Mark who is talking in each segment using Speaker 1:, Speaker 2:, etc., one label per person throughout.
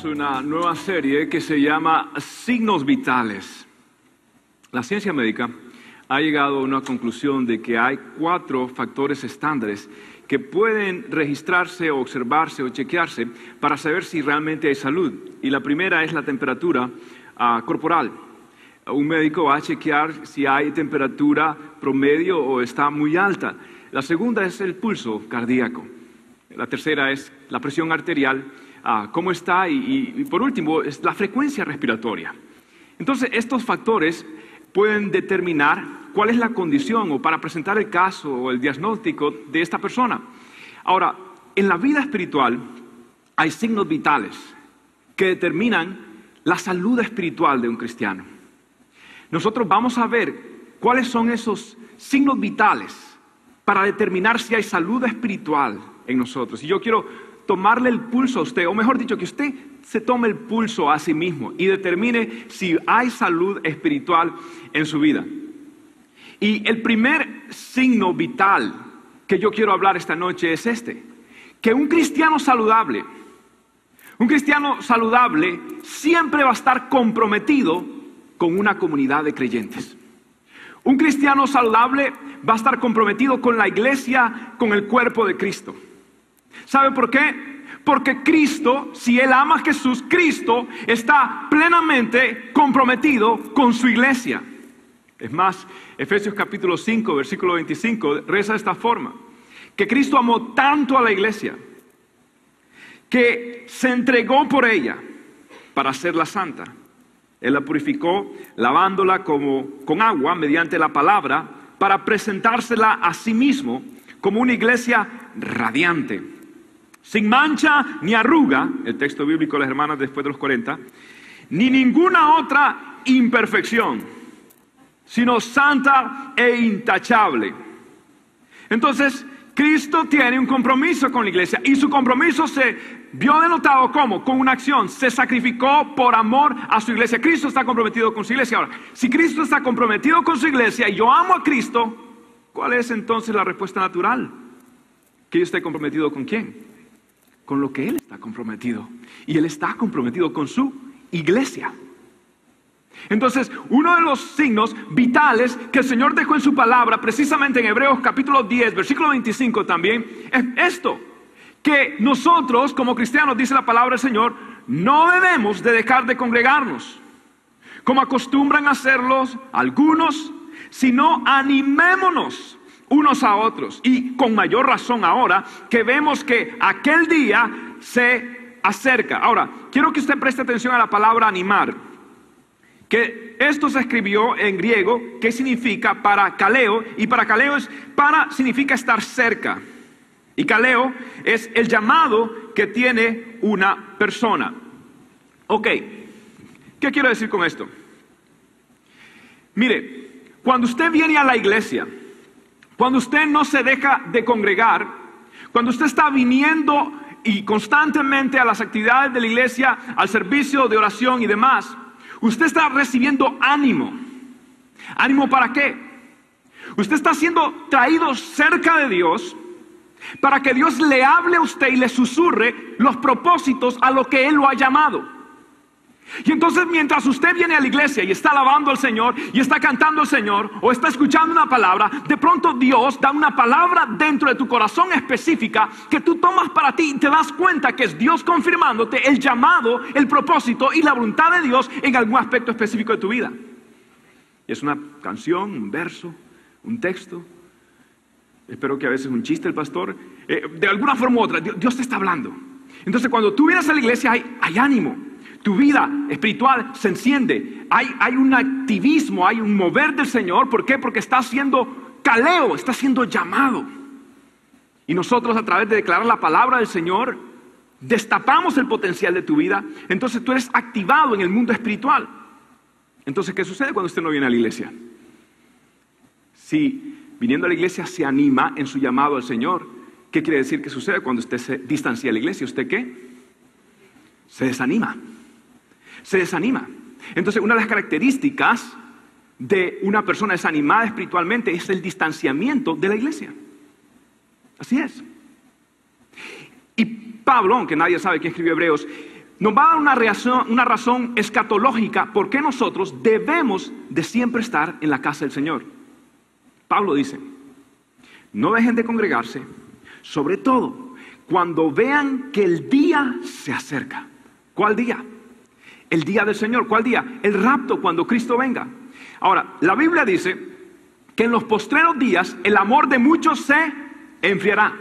Speaker 1: Comenzamos una nueva serie que se llama Signos Vitales. La ciencia médica ha llegado a una conclusión de que hay cuatro factores estándares que pueden registrarse observarse o chequearse para saber si realmente hay salud. Y la primera es la temperatura ah, corporal. Un médico va a chequear si hay temperatura promedio o está muy alta. La segunda es el pulso cardíaco. La tercera es la presión arterial, ah, cómo está y, y por último es la frecuencia respiratoria. Entonces, estos factores pueden determinar cuál es la condición o para presentar el caso o el diagnóstico de esta persona. Ahora, en la vida espiritual hay signos vitales que determinan la salud espiritual de un cristiano. Nosotros vamos a ver cuáles son esos signos vitales para determinar si hay salud espiritual en nosotros. Y yo quiero tomarle el pulso a usted, o mejor dicho, que usted se tome el pulso a sí mismo y determine si hay salud espiritual en su vida. Y el primer signo vital que yo quiero hablar esta noche es este, que un cristiano saludable, un cristiano saludable siempre va a estar comprometido con una comunidad de creyentes. Un cristiano saludable va a estar comprometido con la iglesia, con el cuerpo de Cristo. ¿Sabe por qué? Porque Cristo, si Él ama a Jesús, Cristo está plenamente comprometido con su iglesia. Es más, Efesios capítulo 5, versículo 25, reza de esta forma, que Cristo amó tanto a la iglesia, que se entregó por ella para hacerla santa. Él la purificó lavándola como, con agua mediante la palabra para presentársela a sí mismo como una iglesia radiante, sin mancha ni arruga, el texto bíblico de las hermanas después de los 40, ni ninguna otra imperfección, sino santa e intachable. Entonces, Cristo tiene un compromiso con la iglesia y su compromiso se vio denotado como con una acción, se sacrificó por amor a su iglesia. Cristo está comprometido con su iglesia. Ahora, si Cristo está comprometido con su iglesia y yo amo a Cristo, ¿cuál es entonces la respuesta natural? Que yo esté comprometido con quién? Con lo que Él está comprometido. Y Él está comprometido con su iglesia. Entonces, uno de los signos vitales que el Señor dejó en su palabra, precisamente en Hebreos capítulo 10, versículo 25 también, es esto, que nosotros como cristianos, dice la palabra del Señor, no debemos de dejar de congregarnos, como acostumbran hacerlos algunos, sino animémonos unos a otros. Y con mayor razón ahora que vemos que aquel día se acerca. Ahora, quiero que usted preste atención a la palabra animar que esto se escribió en griego, que significa para caleo, y para caleo es para significa estar cerca. Y caleo es el llamado que tiene una persona. Ok, ¿qué quiero decir con esto? Mire, cuando usted viene a la iglesia, cuando usted no se deja de congregar, cuando usted está viniendo y constantemente a las actividades de la iglesia, al servicio de oración y demás, Usted está recibiendo ánimo. ¿Ánimo para qué? Usted está siendo traído cerca de Dios para que Dios le hable a usted y le susurre los propósitos a lo que Él lo ha llamado. Y entonces mientras usted viene a la iglesia y está alabando al Señor y está cantando al Señor o está escuchando una palabra, de pronto Dios da una palabra dentro de tu corazón específica que tú tomas para ti y te das cuenta que es Dios confirmándote el llamado, el propósito y la voluntad de Dios en algún aspecto específico de tu vida. Y es una canción, un verso, un texto. Espero que a veces un chiste el pastor. Eh, de alguna forma u otra, Dios, te está hablando. Entonces cuando tú vienes a la iglesia hay ánimo tu vida espiritual se enciende. Hay, hay, un activismo, hay un mover del Señor. ¿Por qué? Porque está siendo caleo, está siendo llamado. Y nosotros a través de declarar la palabra del Señor, destapamos el potencial de tu vida. Entonces tú eres activado en el mundo espiritual. Entonces, ¿qué sucede cuando usted no viene a la iglesia? Si viniendo a la iglesia se anima en su llamado al Señor, ¿qué quiere decir que sucede cuando usted se distancia de la iglesia? ¿Usted qué? Se desanima. Se desanima. Entonces, una de las características de una persona desanimada espiritualmente es el distanciamiento de la iglesia. Así es. Y Pablo, aunque nadie sabe quién escribió Hebreos, nos va a dar una, razón, una razón escatológica por qué nosotros debemos de siempre estar en la casa del Señor. Pablo dice, no dejen de congregarse, sobre todo cuando vean que el día se acerca. ¿Cuál día? El día del Señor. ¿Cuál día? El rapto cuando Cristo venga. Ahora, la Biblia dice que en los postreros días el amor de muchos se enfriará.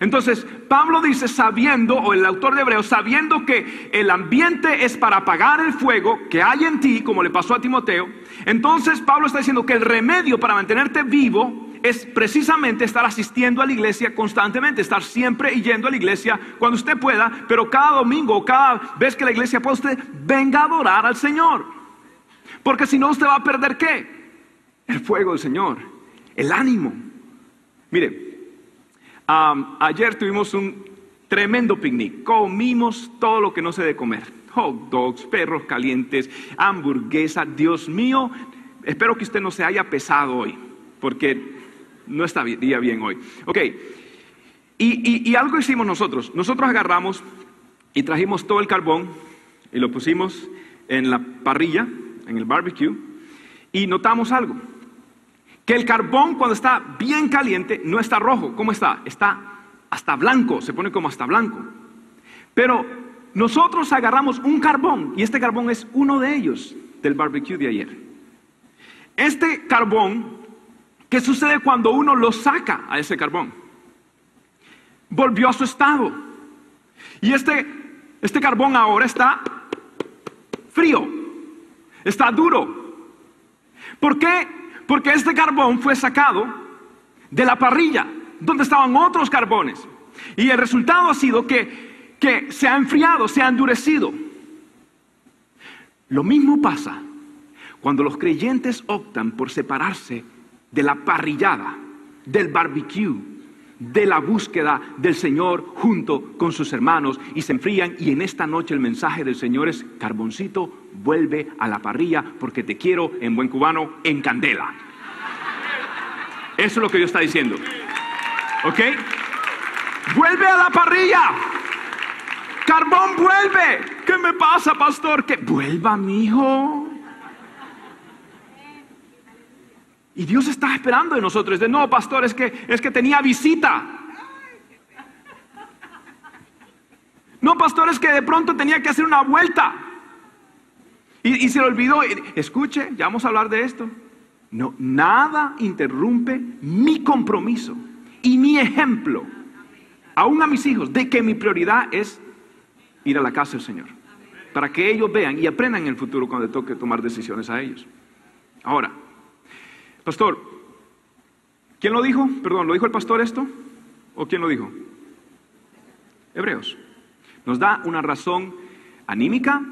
Speaker 1: Entonces, Pablo dice, sabiendo, o el autor de Hebreos, sabiendo que el ambiente es para apagar el fuego que hay en ti, como le pasó a Timoteo, entonces Pablo está diciendo que el remedio para mantenerte vivo es precisamente estar asistiendo a la iglesia constantemente, estar siempre yendo a la iglesia cuando usted pueda, pero cada domingo, cada vez que la iglesia pueda, usted venga a adorar al Señor. Porque si no, usted va a perder qué? El fuego del Señor, el ánimo. Mire, ayer tuvimos un tremendo picnic. Comimos todo lo que no se debe comer. Hot dogs, perros calientes, hamburguesa. Dios mío, espero que usted no se haya pesado hoy, porque no está bien hoy. Ok, y, y algo hicimos nosotros. Nosotros agarramos y trajimos todo el carbón y lo pusimos en la parrilla, en el barbecue, y notamos algo que el carbón cuando está bien caliente no está rojo. ¿Cómo está? Está hasta blanco, se pone como hasta blanco. Pero nosotros agarramos un carbón y este carbón es uno de ellos del barbecue de ayer. Este carbón, ¿qué sucede cuando uno lo saca a ese carbón? Volvió a su estado. Y este, este carbón ahora está frío, está duro. ¿Por qué porque este carbón fue sacado de la parrilla, donde estaban otros carbones. Y el resultado ha sido que, que se ha enfriado, se ha endurecido. Lo mismo pasa cuando los creyentes optan por separarse de la parrillada, del barbecue, de la búsqueda del Señor junto con sus hermanos y se enfrían y en esta noche el mensaje del Señor es carboncito, vuelve a la parrilla porque te quiero en buen cubano en candela. Eso es lo que Dios está diciendo. ¿Ok? Vuelve a la parrilla. Carbón vuelve. ¿Qué me pasa, pastor? Que vuelva, mi hijo. Y Dios está esperando de nosotros. De no, pastor, es que, es que tenía visita. No, pastor, es que de pronto tenía que hacer una vuelta. Y, se le olvidó. Escuche, ya vamos a hablar de esto. No, nada interrumpe mi compromiso y mi ejemplo, aún a mis hijos, de que mi prioridad es ir a la casa del Señor. Para que ellos vean y aprendan en el futuro cuando toque tomar decisiones a ellos. Ahora, Pastor, ¿quién lo dijo? Perdón, ¿lo dijo el pastor esto? ¿O quién lo dijo? Hebreos. Nos da una razón anímica,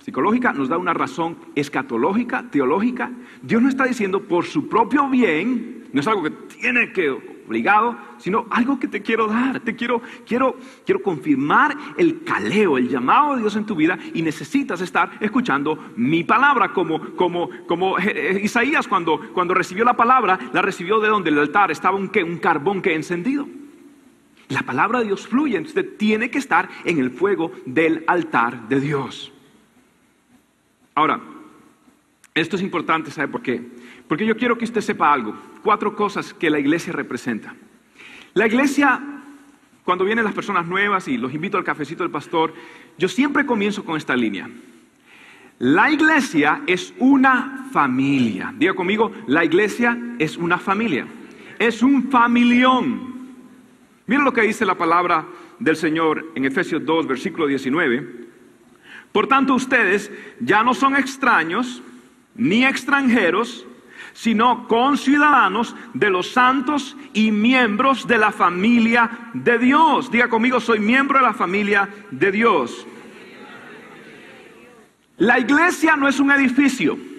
Speaker 1: psicológica, nos da una razón escatológica, teológica. Dios no está diciendo por su propio bien, no es algo que tiene que obligado, sino algo que te quiero dar. Te quiero, quiero, quiero confirmar el caleo, el llamado de Dios en tu vida y necesitas estar escuchando mi palabra, como, como, como Isaías cuando, cuando recibió la palabra, la recibió de donde el altar estaba un, un carbón que encendido. La palabra de Dios fluye, entonces tiene que estar en el fuego del altar de Dios. Ahora, esto es importante, ¿sabe por qué? Porque yo quiero que usted sepa algo, cuatro cosas que la iglesia representa. La iglesia, cuando vienen las personas nuevas y los invito al cafecito del pastor, yo siempre comienzo con esta línea. La iglesia es una familia. Diga conmigo, la iglesia es una familia. Es un familión. Miren lo que dice la palabra del Señor en Efesios 2, versículo 19. Por tanto, ustedes ya no son extraños ni extranjeros, sino conciudadanos de los santos y miembros de la familia de Dios. Diga conmigo, soy miembro de la familia de Dios. La iglesia no es un edificio.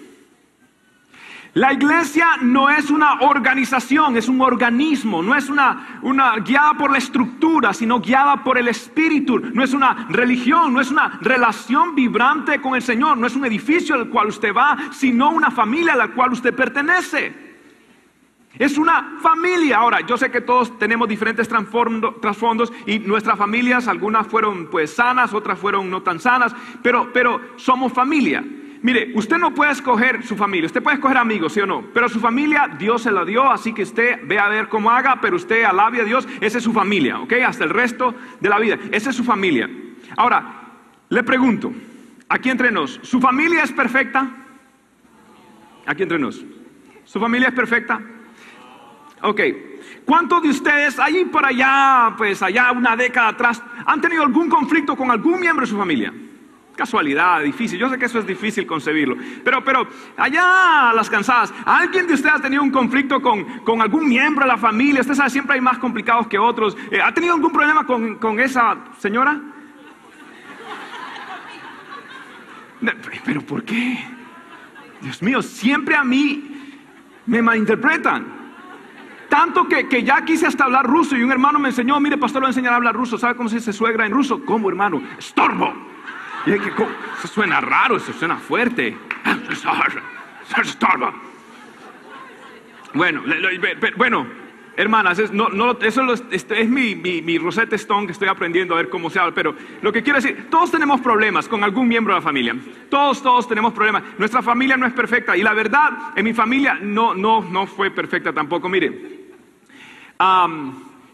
Speaker 1: La iglesia no es una organización, es un organismo, no es una, guiada por la estructura, sino guiada por el espíritu. No es una religión, no es una relación vibrante con el Señor, no es un edificio al cual usted va, sino una familia a la cual usted pertenece. Es una familia. Ahora, yo sé que todos tenemos diferentes trasfondos y nuestras familias, algunas fueron pues sanas, otras fueron no tan sanas, pero, pero somos familia. Mire, usted no puede escoger su familia, usted puede escoger amigos, sí o no, pero su familia Dios se la dio, así que usted ve a ver cómo haga, pero usted alabe a Dios, esa es su familia, ¿ok? Hasta el resto de la vida, esa es su familia. Ahora, le pregunto, aquí entre nos, ¿su familia es perfecta? Aquí entre nos, ¿su familia es perfecta? Ok, ¿cuántos de ustedes, ahí por allá, pues allá una década atrás, han tenido algún conflicto con algún miembro de su familia? Casualidad, difícil. Yo sé que eso es difícil concebirlo. Pero, pero, allá las cansadas, ¿alguien de ustedes ha tenido un conflicto con, con algún miembro de la familia? Usted sabe, siempre hay más complicados que otros. Eh, ¿Ha tenido algún problema con, con esa señora? Pero ¿por qué? Dios mío, siempre a mí me malinterpretan. Tanto que, que, ya quise hasta hablar ruso y un hermano me enseñó, mire, pastor, lo voy a enseñar a hablar ruso. ¿Sabe cómo se dice suegra en ruso? ¿Cómo, hermano? Estorbo. Eso suena raro, eso suena fuerte. Bueno, bueno, hermanas, eso es, mi, mi, Rosetta Stone que estoy aprendiendo a ver cómo se habla, pero lo que quiero decir, todos tenemos problemas con algún miembro de la familia. Todos, todos tenemos problemas. Nuestra familia no es perfecta y la verdad, en mi familia no fue perfecta tampoco. Mire,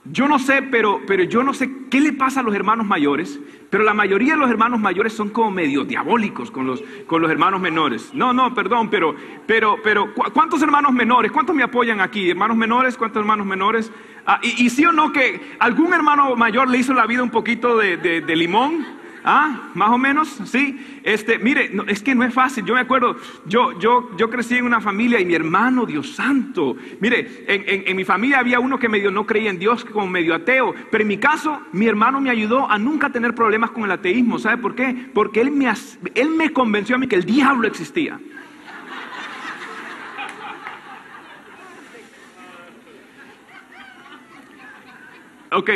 Speaker 1: yo no sé, pero, pero yo no sé qué le pasa a los hermanos mayores, pero la mayoría de los hermanos mayores son como medio diabólicos con los, con los hermanos menores. No, no, perdón, pero, pero, pero, ¿cuántos hermanos menores? ¿Cuántos me apoyan aquí? ¿Hermanos menores? ¿Cuántos hermanos menores? Ah, y, sí o no que algún hermano mayor le hizo la vida un poquito de, de limón? Ah, más o menos, sí. Este, mire, es que no es fácil. Yo me acuerdo, yo, yo, yo crecí en una familia y mi hermano, Dios santo. Mire, en, en, mi familia había uno que medio no creía en Dios, como medio ateo. Pero en mi caso, mi hermano me ayudó a nunca tener problemas con el ateísmo. ¿Sabe por qué? Porque él me, él me convenció a mí que el diablo existía. Ok,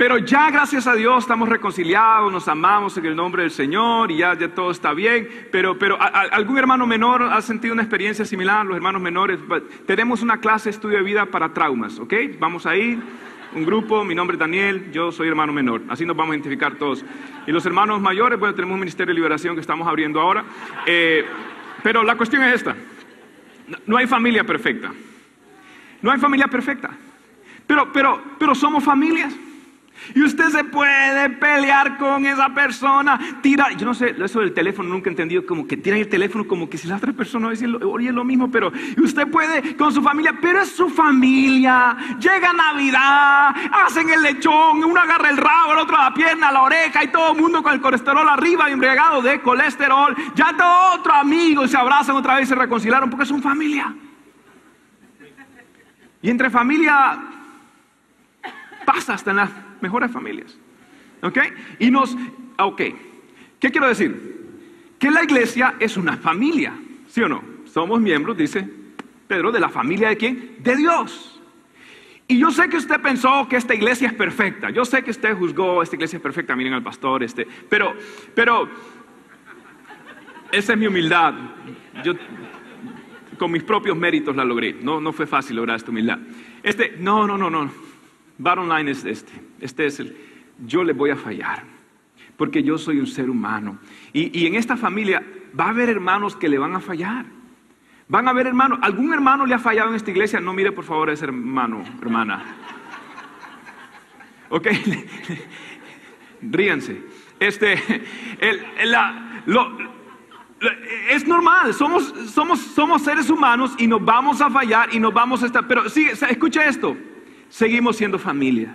Speaker 1: pero ya gracias a Dios estamos reconciliados, nos amamos en el nombre del Señor y ya, ya todo está bien. Pero, pero ¿algún hermano menor ha sentido una experiencia similar? Los hermanos menores, tenemos una clase de estudio de vida para traumas, ¿ok? Vamos a ir, un grupo, mi nombre es Daniel, yo soy hermano menor, así nos vamos a identificar todos. Y los hermanos mayores, bueno, tenemos un ministerio de liberación que estamos abriendo ahora. Eh, pero la cuestión es esta, no hay familia perfecta, no hay familia perfecta, pero, pero, pero somos familias. Y usted se puede pelear con esa persona, tira, yo no sé, eso del teléfono nunca he entendido, como que tira el teléfono como que si la otra persona oye lo mismo, pero usted puede con su familia, pero es su familia. Llega Navidad, hacen el lechón, uno agarra el rabo, el otro la pierna, la oreja y todo el mundo con el colesterol arriba, embriagado de colesterol. Ya todo otro amigo se abrazan otra vez y se reconciliaron porque son familia. Y entre familia pasa hasta en mejores familias. ¿Ok? Y nos, ok, ¿qué quiero decir? Que la iglesia es una familia, ¿sí o no? Somos miembros, dice Pedro, de la familia de quién? De Dios. Y yo sé que usted pensó que esta iglesia es perfecta. Yo sé que usted juzgó, esta iglesia es perfecta, miren al pastor, este. Pero, pero, esa es mi humildad. Yo con mis propios méritos la logré. No, no fue fácil lograr esta humildad. Este, no, no, no, no. Bottom line es este. Este es el, yo le voy a fallar, porque yo soy un ser humano. Y, en esta familia va a haber hermanos que le van a fallar. Van a haber hermanos, algún hermano le ha fallado en esta iglesia, no mire por favor a ese hermano, hermana. Ok, ríanse. Este, es normal, somos, somos, somos seres humanos y nos vamos a fallar y nos vamos a estar, pero sí, escucha esto, seguimos siendo familia.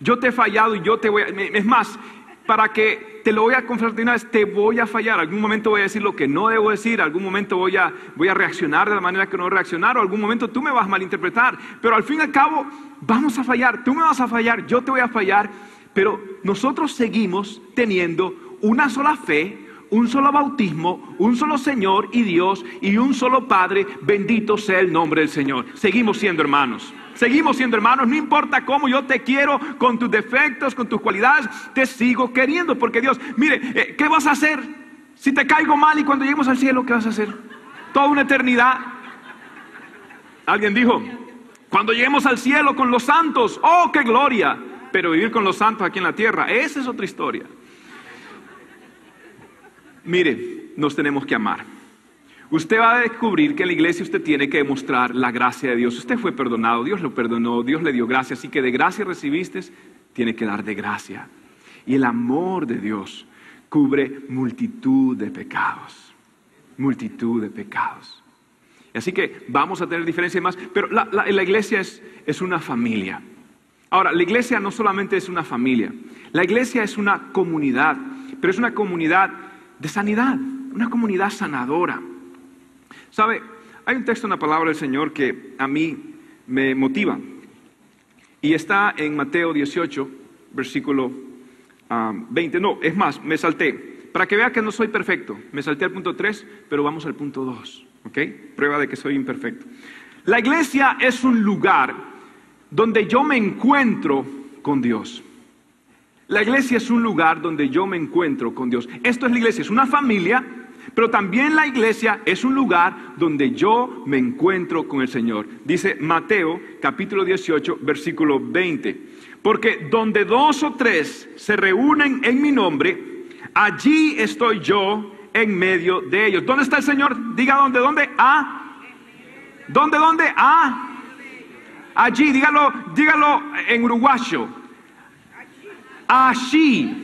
Speaker 1: Yo te he fallado y yo te voy a... Es más, para que te lo voy a confesar de una vez, te voy a fallar. Algún momento voy a decir lo que no debo decir, algún momento voy a, voy a reaccionar de la manera que no reaccionar, o algún momento tú me vas a malinterpretar. Pero al fin y al cabo, vamos a fallar. Tú me vas a fallar, yo te voy a fallar. Pero nosotros seguimos teniendo una sola fe, un solo bautismo, un solo Señor y Dios y un solo Padre. Bendito sea el nombre del Señor. Seguimos siendo hermanos. Seguimos siendo hermanos, no importa cómo yo te quiero, con tus defectos, con tus cualidades, te sigo queriendo, porque Dios, mire, eh, ¿qué vas a hacer? Si te caigo mal y cuando lleguemos al cielo, ¿qué vas a hacer? Toda una eternidad. Alguien dijo, cuando lleguemos al cielo con los santos, oh, qué gloria. Pero vivir con los santos aquí en la tierra, esa es otra historia. Mire, nos tenemos que amar. Usted va a descubrir que en la iglesia usted tiene que demostrar la gracia de Dios. Usted fue perdonado, Dios lo perdonó, Dios le dio gracia, así que de gracia recibiste, tiene que dar de gracia. Y el amor de Dios cubre multitud de pecados, multitud de pecados. Así que vamos a tener diferencias más, pero la, la iglesia es, es una familia. Ahora, la iglesia no solamente es una familia, la iglesia es una comunidad, pero es una comunidad de sanidad, una comunidad sanadora. ¿Sabe? Hay un texto en la palabra del Señor que a mí me motiva. Y está en Mateo 18, versículo 20. Ah, no, es más, me salté. Para que vea que no soy perfecto. Me salté al punto 3, pero vamos al punto 2. ¿Ok? Prueba de que soy imperfecto. La iglesia es un lugar donde yo me encuentro con Dios. La iglesia es un lugar donde yo me encuentro con Dios. Esto es la iglesia, es una familia pero también la iglesia es un lugar donde yo me encuentro con el Señor. Dice Mateo capítulo 18, versículo 20. Porque donde dos o tres se reúnen en mi nombre, allí estoy yo en medio de ellos. ¿Dónde está el Señor? Diga dónde, dónde. Ah. ¿Dónde, dónde? Ah. Allí, dígalo, dígalo en uruguayo. Allí.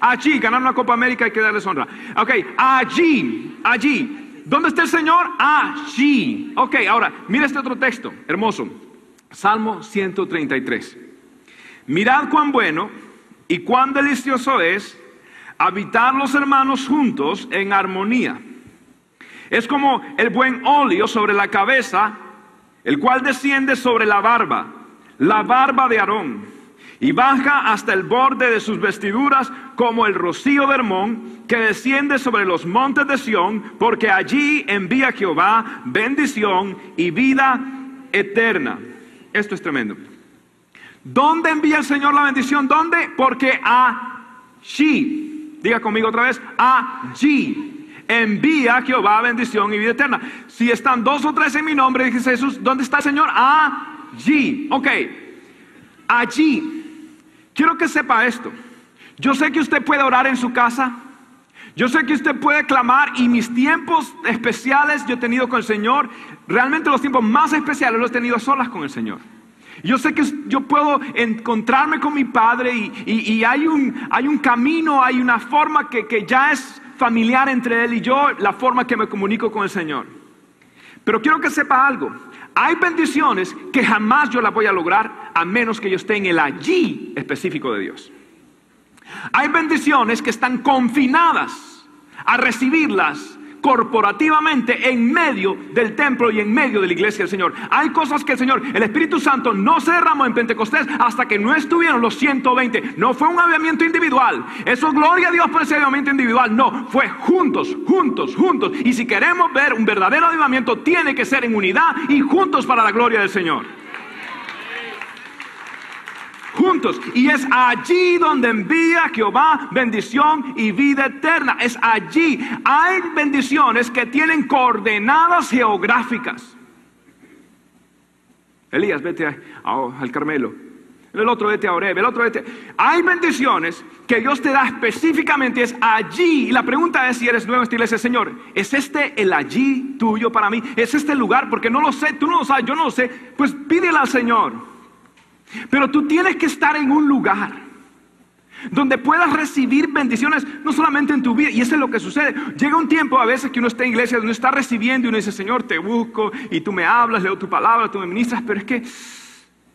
Speaker 1: Allí, ganar una Copa América hay que darles honra. Ok, allí, allí. ¿Dónde está el Señor? Allí. Ok, ahora, mira este otro texto, hermoso. Salmo 133. Mirad cuán bueno y cuán delicioso es habitar los hermanos juntos en armonía. Es como el buen óleo sobre la cabeza, el cual desciende sobre la barba, la barba de Aarón y baja hasta el borde de sus vestiduras como el rocío de Hermón que desciende sobre los montes de Sión, porque allí envía Jehová bendición y vida eterna. Esto es tremendo. ¿Dónde envía el Señor la bendición? ¿Dónde? Porque allí, diga conmigo otra vez, allí envía Jehová bendición y vida eterna. Si están dos o tres en mi nombre, dice Jesús, ¿dónde está el Señor? Allí. Ok, allí Quiero que sepa esto. Yo sé que usted puede orar en su casa. Yo sé que usted puede clamar y mis tiempos especiales yo he tenido con el Señor, realmente los tiempos más especiales los he tenido solas con el Señor. Yo sé que yo puedo encontrarme con mi Padre y, hay, un, hay, un, camino, hay una forma que, que ya es familiar entre Él y yo, la forma que me comunico con el Señor. Pero quiero que sepa algo. Hay bendiciones que jamás yo las voy a lograr a menos que yo esté en el allí específico de Dios. Hay bendiciones que están confinadas a recibirlas corporativamente en medio del templo y en medio de la iglesia del Señor. Hay cosas que el Señor, el Espíritu Santo no se en Pentecostés hasta que no estuvieron los 120. No fue un avivamiento individual. Eso gloria a Dios por ese avivamiento individual. No, fue juntos, juntos, juntos. Y si queremos ver un verdadero avivamiento, tiene que ser en unidad y juntos para la gloria del Señor juntos. Y es allí donde envía Jehová bendición y vida eterna. Es allí. Hay bendiciones que tienen coordenadas geográficas. Elías, vete al Carmelo. El otro vete a Oreb, el otro vete. Hay bendiciones que Dios te da específicamente, es allí. Y la pregunta es si eres nuevo en esta iglesia, Señor, ¿es este el allí tuyo para mí? ¿Es este el lugar? Porque no lo sé, tú no lo sabes, yo no lo sé. Pues pídele al Señor. Pero tú tienes que estar en un lugar donde puedas recibir bendiciones, no solamente en tu vida, y eso es lo que sucede. Llega un tiempo a veces que uno está en iglesia, donde está recibiendo y uno dice, Señor, te busco, y tú me hablas, leo tu palabra, tú me ministras, pero es que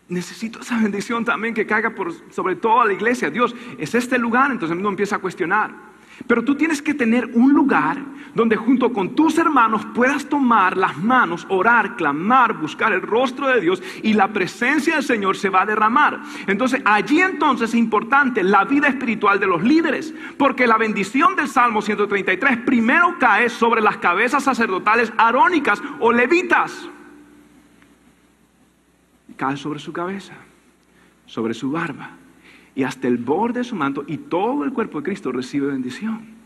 Speaker 1: necesito esa bendición también que caiga por, sobre toda la iglesia. Dios, ¿es este lugar? Entonces uno empieza a cuestionar. Pero tú tienes que tener un lugar donde junto con tus hermanos puedas tomar las manos, orar, clamar, buscar el rostro de Dios y la presencia del Señor se va a derramar. Entonces allí entonces es importante la vida espiritual de los líderes, porque la bendición del Salmo 133 primero cae sobre las cabezas sacerdotales arónicas o levitas. Cae sobre su cabeza, sobre su barba y hasta el borde de su manto y todo el cuerpo de Cristo recibe bendición.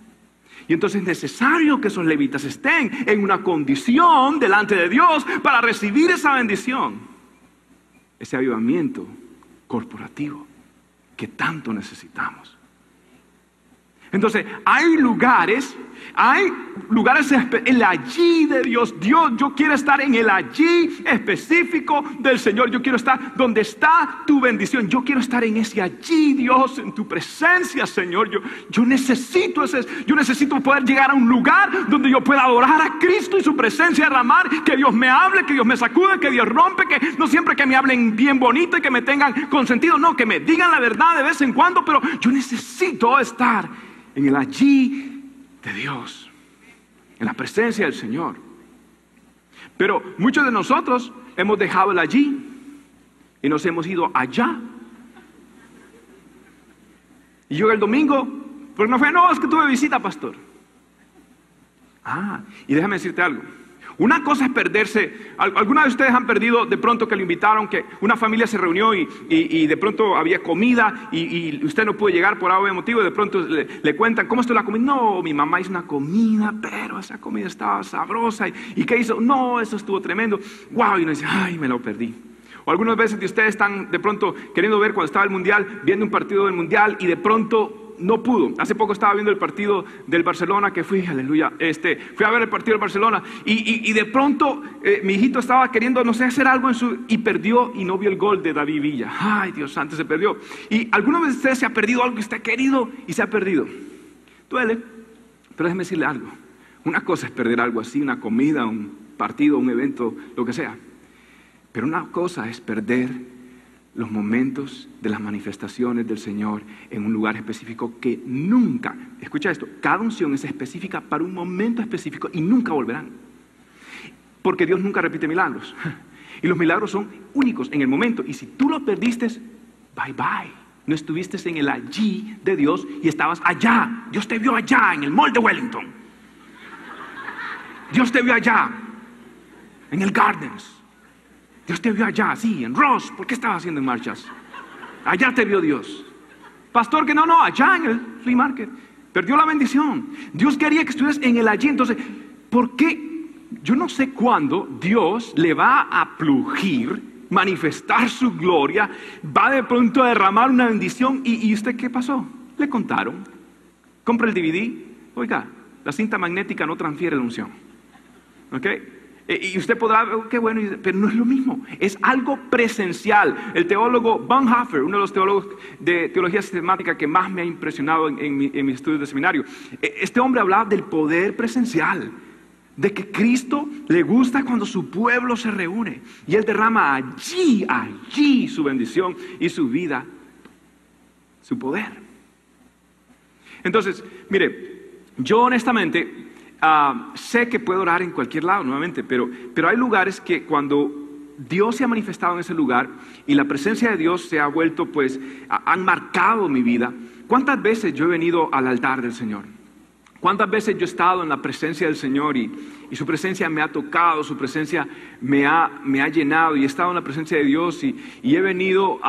Speaker 1: Y entonces es necesario que esos levitas estén en una condición delante de Dios para recibir esa bendición, ese avivamiento corporativo que tanto necesitamos. Entonces, hay lugares hay lugares el allí de Dios. Dios, yo quiero estar en el allí específico del Señor. Yo quiero estar donde está tu bendición. Yo quiero estar en ese allí, Dios, en tu presencia, Señor. Yo, yo necesito ese, yo necesito poder llegar a un lugar donde yo pueda adorar a Cristo y su presencia derramar, que Dios me hable, que Dios me sacude, que Dios rompe, que no siempre que me hablen bien bonito y que me tengan consentido, no, que me digan la verdad de vez en cuando, pero yo necesito estar en el allí de Dios, en la presencia del Señor. Pero muchos de nosotros hemos dejado el allí y nos hemos ido allá. Y yo el domingo, porque no fue, no, es que tuve visita, pastor. Ah, y déjame decirte algo. Una cosa es perderse, alguna de ustedes han perdido de pronto que le invitaron, que una familia se reunió y, de pronto había comida y, usted no pudo llegar por algún motivo y de pronto le, cuentan, ¿cómo estuvo la comida? No, mi mamá hizo una comida, pero esa comida estaba sabrosa. ¿Y, qué hizo? No, eso estuvo tremendo. Wow, y uno dice, ay, me lo perdí. O algunas veces de ustedes están de pronto queriendo ver cuando estaba el mundial, viendo un partido del mundial y de pronto no pudo. Hace poco estaba viendo el partido del Barcelona que fui, aleluya, este, fui a ver el partido del Barcelona y, de pronto eh, mi hijito estaba queriendo, no sé, hacer algo en su y perdió y no vio el gol de David Villa. Ay, Dios santo, se perdió. Y alguna vez usted se ha perdido algo que usted ha querido y se ha perdido. Duele, pero déjeme decirle algo. Una cosa es perder algo así, una comida, un partido, un evento, lo que sea. Pero una cosa es perder los momentos de las manifestaciones del Señor en un lugar específico que nunca, escucha esto, cada unción es específica para un momento específico y nunca volverán. Porque Dios nunca repite milagros. Y los milagros son únicos en el momento. Y si tú lo perdiste, bye bye. No estuviste en el allí de Dios y estabas allá. Dios te vio allá, en el mall de Wellington. Dios te vio allá, en el Gardens. Dios te vio allá, sí, en Ross. ¿Por qué estaba haciendo en marchas? Allá te vio Dios. Pastor, que no, no, allá en el flea market. Perdió la bendición. Dios quería que estuvieras en el allí. Entonces, ¿por qué? Yo no sé cuándo Dios le va a plugir, manifestar su gloria, va de pronto a derramar una bendición. ¿Y, y usted qué pasó? Le contaron. Compra el DVD. Oiga, la cinta magnética no transfiere la unción. ¿Ok? Eh, y usted podrá, oh, qué bueno, pero no es lo mismo, es algo presencial. El teólogo Bonhoeffer, uno de los teólogos de teología sistemática que más me ha impresionado en, mis estudios de seminario, eh, este hombre hablaba del poder presencial, de que Cristo le gusta cuando su pueblo se reúne y Él derrama allí, allí su bendición y su vida, su poder. Entonces, mire, yo honestamente Ah, sé que puedo orar en cualquier lado nuevamente, pero, pero hay lugares que cuando Dios se ha manifestado en ese lugar y la presencia de Dios se ha vuelto, pues, han marcado mi vida. ¿Cuántas veces yo he venido al altar del Señor? ¿Cuántas veces yo he estado en la presencia del Señor y, su presencia me ha tocado, su presencia me ha, me ha, llenado y he estado en la presencia de Dios y, he venido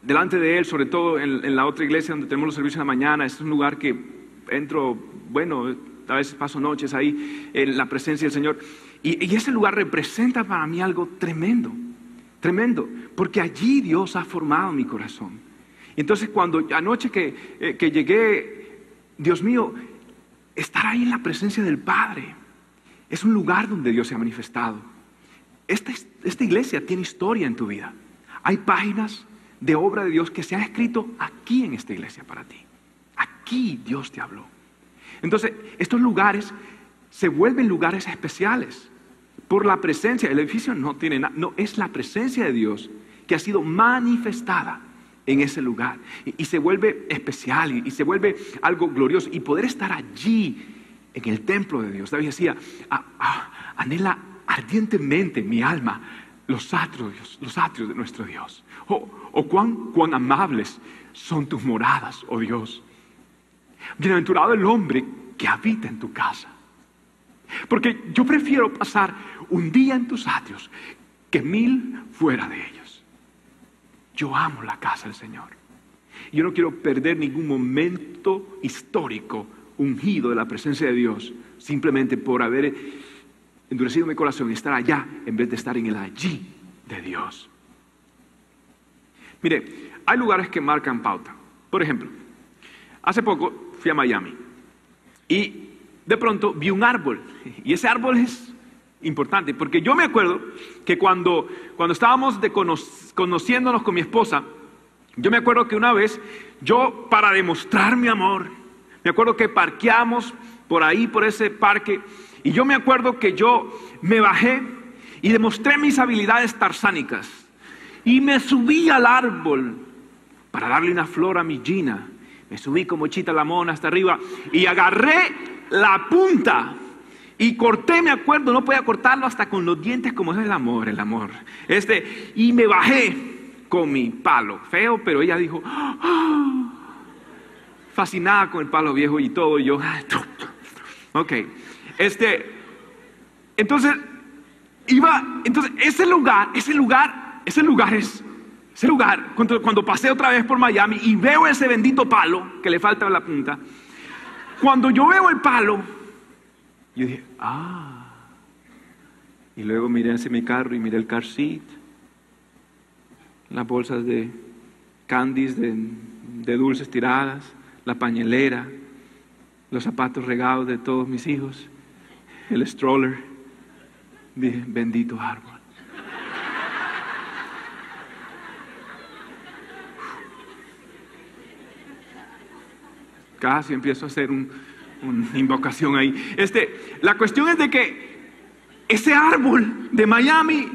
Speaker 1: delante de Él, sobre todo en, en, la otra iglesia donde tenemos los servicios en la mañana? Este es un lugar que entro, bueno, a veces paso noches ahí en la presencia del Señor. Y, ese lugar representa para mí algo tremendo, tremendo, porque allí Dios ha formado mi corazón. Y entonces cuando anoche que, eh, que llegué, Dios mío, estar ahí en la presencia del Padre es un lugar donde Dios se ha manifestado. Esta, esta iglesia tiene historia en tu vida. Hay páginas de obra de Dios que se han escrito aquí en esta iglesia para ti. Aquí Dios te habló. Entonces, estos lugares se vuelven lugares especiales por la presencia. El edificio no tiene nada, no, es la presencia de Dios que ha sido manifestada en ese lugar. Y, se vuelve especial y, se vuelve algo glorioso. Y poder estar allí en el templo de Dios. David decía, ah, ah, anhela ardientemente mi alma los atrios, los atrios de nuestro Dios. O oh, cuán, cuán amables son tus moradas, oh Dios. Bienaventurado el hombre que habita en tu casa. Porque yo prefiero pasar un día en tus atrios que mil fuera de ellos. Yo amo la casa del Señor. Yo no quiero perder ningún momento histórico ungido de la presencia de Dios simplemente por haber endurecido mi corazón y estar allá en vez de estar en el allí de Dios. Mire, hay lugares que marcan pauta. Por ejemplo, hace poco fui a Miami. Y de pronto vi un árbol. Y ese árbol es importante porque yo me acuerdo que cuando, cuando estábamos de conociéndonos con mi esposa, yo me acuerdo que una vez yo para demostrar mi amor, me acuerdo que parqueamos por ahí, por ese parque, y yo me acuerdo que yo me bajé y demostré mis habilidades tarzánicas y me subí al árbol para darle una flor a mi Gina. Me subí como chita la mona hasta arriba y agarré la punta y corté, me acuerdo, no podía cortarlo hasta con los dientes, como es el amor, el amor. Este, y me bajé con mi palo, feo, pero ella dijo, ah", fascinada con el palo viejo y todo, y yo, ok, este, entonces, iba, entonces, ese lugar, ese lugar, ese lugar es, ese lugar, cuando, cuando pasé otra vez por Miami y veo ese bendito palo que le falta la punta, cuando yo veo el palo, yo dije, ah. Y luego miré hacia mi carro y miré el car seat, las bolsas de candies, de, de dulces tiradas, la pañelera, los zapatos regados de todos mis hijos, el stroller. Dije, bendito árbol. Casi empiezo a hacer un, una invocación ahí. Este, la cuestión es de que ese árbol de Miami,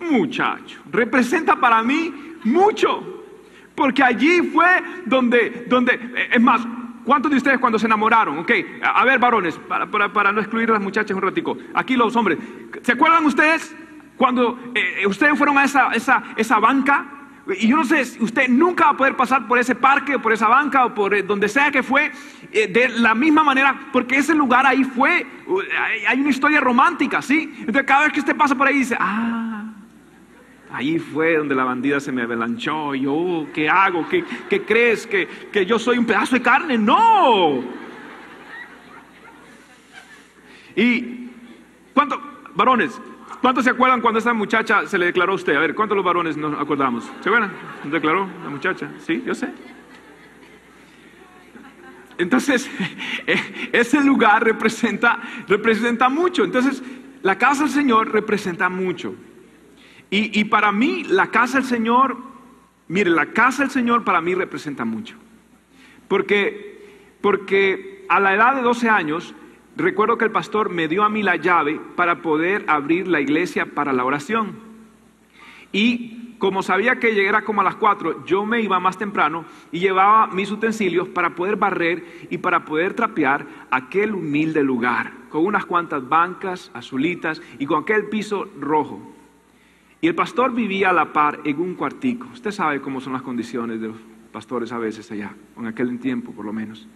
Speaker 1: muchacho, representa para mí mucho. Porque allí fue donde, donde, eh, es más, ¿cuántos de ustedes cuando se enamoraron? Ok, a ver, varones, para, para, no excluir a las muchachas un ratico. Aquí los hombres, ¿se acuerdan ustedes cuando eh, ustedes fueron a esa, esa, esa banca y yo no sé, usted nunca va a poder pasar por ese parque, o por esa banca, o por eh, donde sea que fue, eh, de la misma manera, porque ese lugar ahí fue, uh, hay una historia romántica, ¿sí? Entonces cada vez que usted pasa por ahí dice, ah, ahí fue donde la bandida se me avalanchó, yo, oh, ¿qué hago? ¿Qué, crees? ¿Que, ¿Que yo soy un pedazo de carne? No. Y, ¿cuánto, varones? ¿Cuántos se acuerdan cuando esa muchacha se le declaró a usted? A ver, ¿cuántos los varones nos acordamos? ¿Se acuerdan? ¿Se declaró la muchacha? Sí, yo sé. Entonces, eh, ese lugar representa, representa mucho. Entonces, la casa del Señor representa mucho. Y, y, para mí, la casa del Señor, mire, la casa del Señor para mí representa mucho. Porque, porque a la edad de 12 años, recuerdo que el pastor me dio a mí la llave para poder abrir la iglesia para la oración. Y como sabía que llegara como a las 4, yo me iba más temprano y llevaba mis utensilios para poder barrer y para poder trapear aquel humilde lugar, con unas cuantas bancas azulitas y con aquel piso rojo. Y el pastor vivía a la par en un cuartico. Usted sabe cómo son las condiciones de los pastores a veces allá, en aquel tiempo por lo menos.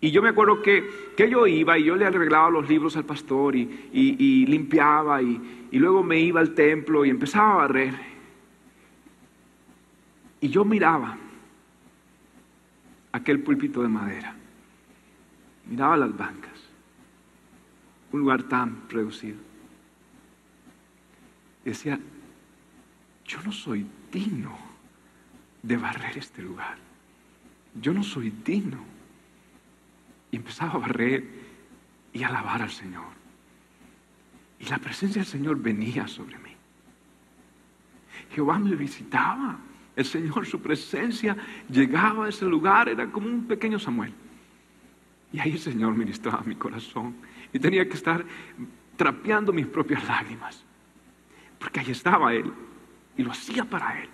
Speaker 1: Y yo me acuerdo que, yo iba y yo le arreglaba los libros al pastor y, limpiaba y, y, luego me iba al templo y empezaba a barrer. Y yo miraba aquel púlpito de madera, miraba las bancas, un lugar tan reducido. Y decía, yo no soy digno de barrer este lugar. Yo no soy digno y empezaba a barrer y a alabar al Señor. Y la presencia del Señor venía sobre mí. Jehová me visitaba. El Señor, su presencia llegaba a ese lugar, era como un pequeño Samuel. Y ahí el Señor ministraba mi corazón. Y tenía que estar trapeando mis propias lágrimas. Porque ahí estaba Él. Y lo hacía para Él.